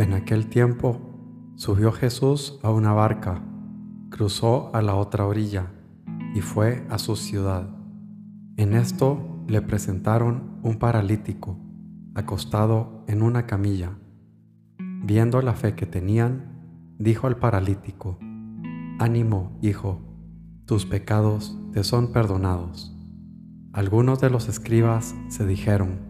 En aquel tiempo subió Jesús a una barca, cruzó a la otra orilla y fue a su ciudad. En esto le presentaron un paralítico acostado en una camilla. Viendo la fe que tenían, dijo al paralítico, Ánimo, hijo, tus pecados te son perdonados. Algunos de los escribas se dijeron,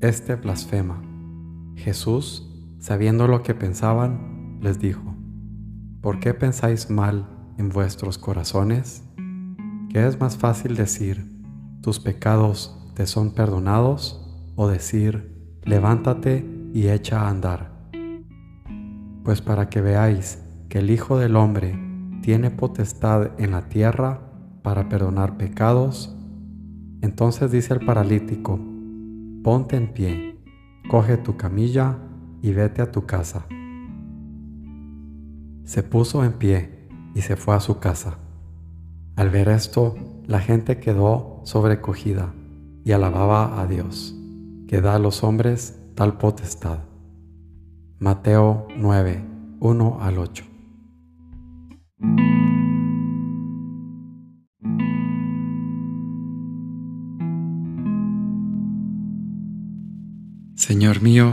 Este blasfema. Jesús, sabiendo lo que pensaban, les dijo, ¿por qué pensáis mal en vuestros corazones? ¿Qué es más fácil decir, tus pecados te son perdonados? o decir, levántate y echa a andar. Pues para que veáis que el Hijo del Hombre tiene potestad en la tierra para perdonar pecados, entonces dice el paralítico, ponte en pie, coge tu camilla y vete a tu casa. Se puso en pie y se fue a su casa. Al ver esto, la gente quedó sobrecogida y alababa a Dios, que da a los hombres tal potestad. Mateo 9, 1 al 8. Señor mío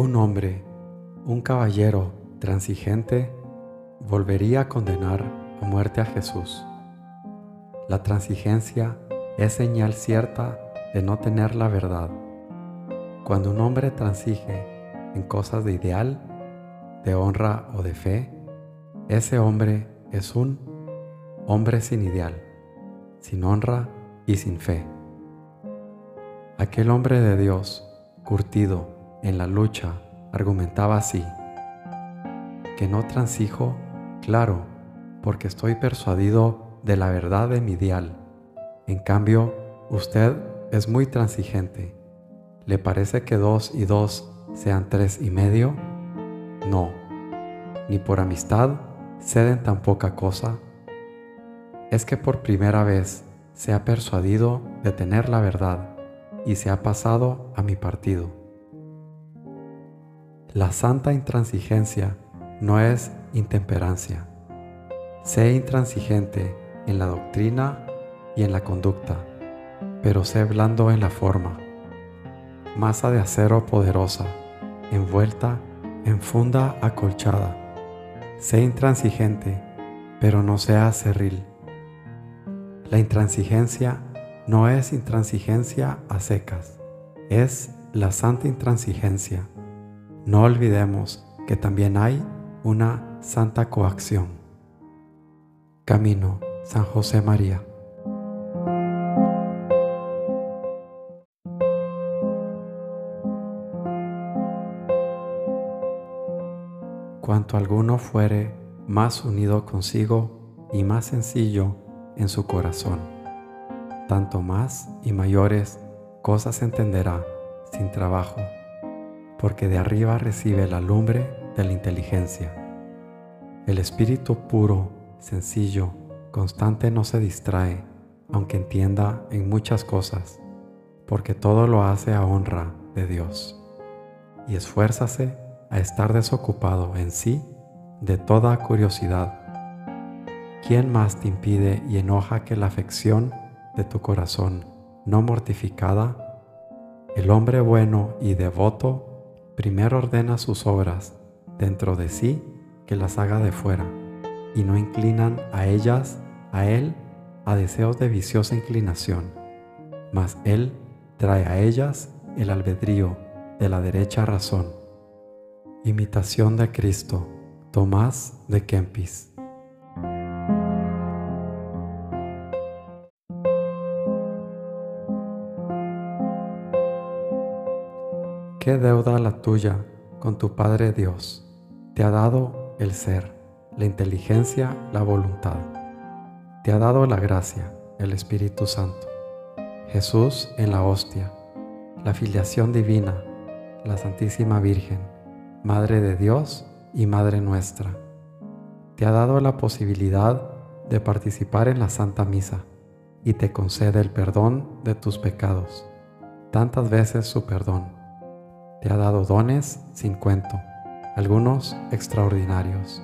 Un hombre, un caballero transigente, volvería a condenar a muerte a Jesús. La transigencia es señal cierta de no tener la verdad. Cuando un hombre transige en cosas de ideal, de honra o de fe, ese hombre es un hombre sin ideal, sin honra y sin fe. Aquel hombre de Dios, curtido, en la lucha argumentaba así, que no transijo, claro, porque estoy persuadido de la verdad de mi ideal. En cambio, usted es muy transigente. ¿Le parece que dos y dos sean tres y medio? No, ni por amistad ceden tan poca cosa. Es que por primera vez se ha persuadido de tener la verdad y se ha pasado a mi partido. La santa intransigencia no es intemperancia. Sé intransigente en la doctrina y en la conducta, pero sé blando en la forma. Masa de acero poderosa, envuelta en funda acolchada. Sé intransigente, pero no sea cerril. La intransigencia no es intransigencia a secas, es la santa intransigencia no olvidemos que también hay una santa coacción. Camino San José María. Cuanto alguno fuere más unido consigo y más sencillo en su corazón, tanto más y mayores cosas entenderá sin trabajo porque de arriba recibe la lumbre de la inteligencia. El espíritu puro, sencillo, constante no se distrae, aunque entienda en muchas cosas, porque todo lo hace a honra de Dios. Y esfuérzase a estar desocupado en sí de toda curiosidad. ¿Quién más te impide y enoja que la afección de tu corazón no mortificada? El hombre bueno y devoto primero ordena sus obras dentro de sí que las haga de fuera, y no inclinan a ellas, a él, a deseos de viciosa inclinación. mas Él trae a ellas el albedrío de la derecha razón. Imitación de Cristo, Tomás de Kempis. ¿Qué deuda la tuya con tu Padre Dios? Te ha dado el ser, la inteligencia, la voluntad. Te ha dado la gracia, el Espíritu Santo. Jesús en la hostia, la filiación divina, la Santísima Virgen, Madre de Dios y Madre nuestra. Te ha dado la posibilidad de participar en la Santa Misa y te concede el perdón de tus pecados, tantas veces su perdón ha dado dones sin cuento, algunos extraordinarios.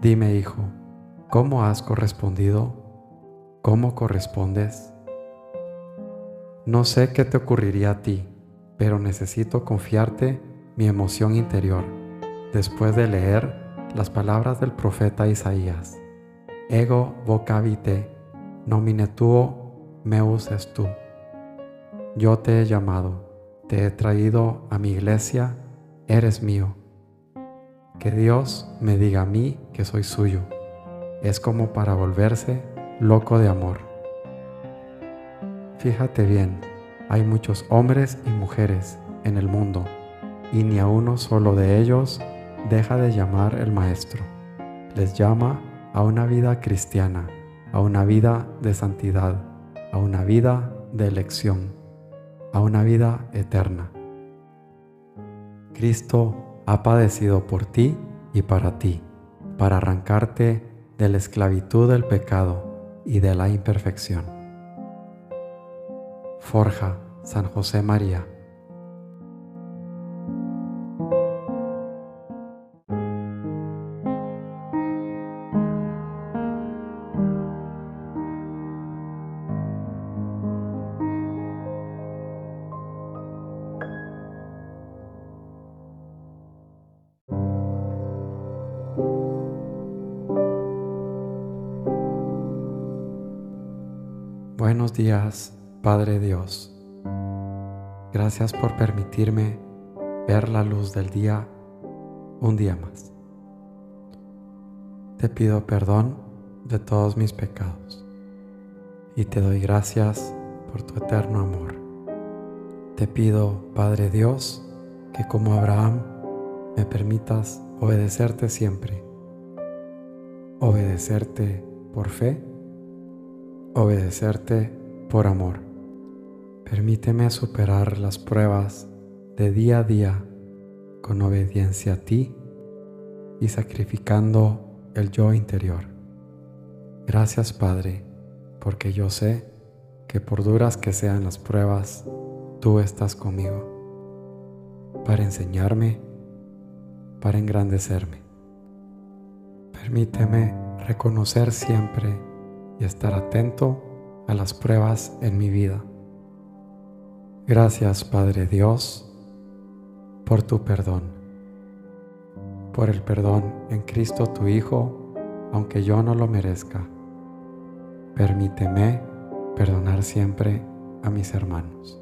Dime, hijo, ¿cómo has correspondido? ¿Cómo correspondes? No sé qué te ocurriría a ti, pero necesito confiarte mi emoción interior después de leer las palabras del profeta Isaías. Ego vocabite, nomine tuo meus est tu. Yo te he llamado te he traído a mi iglesia, eres mío. Que Dios me diga a mí que soy suyo. Es como para volverse loco de amor. Fíjate bien, hay muchos hombres y mujeres en el mundo y ni a uno solo de ellos deja de llamar el Maestro. Les llama a una vida cristiana, a una vida de santidad, a una vida de elección a una vida eterna. Cristo ha padecido por ti y para ti, para arrancarte de la esclavitud del pecado y de la imperfección. Forja San José María Buenos días, Padre Dios. Gracias por permitirme ver la luz del día un día más. Te pido perdón de todos mis pecados y te doy gracias por tu eterno amor. Te pido, Padre Dios, que como Abraham me permitas obedecerte siempre, obedecerte por fe obedecerte por amor. Permíteme superar las pruebas de día a día con obediencia a ti y sacrificando el yo interior. Gracias Padre, porque yo sé que por duras que sean las pruebas, tú estás conmigo, para enseñarme, para engrandecerme. Permíteme reconocer siempre y estar atento a las pruebas en mi vida. Gracias Padre Dios por tu perdón, por el perdón en Cristo tu Hijo, aunque yo no lo merezca. Permíteme perdonar siempre a mis hermanos.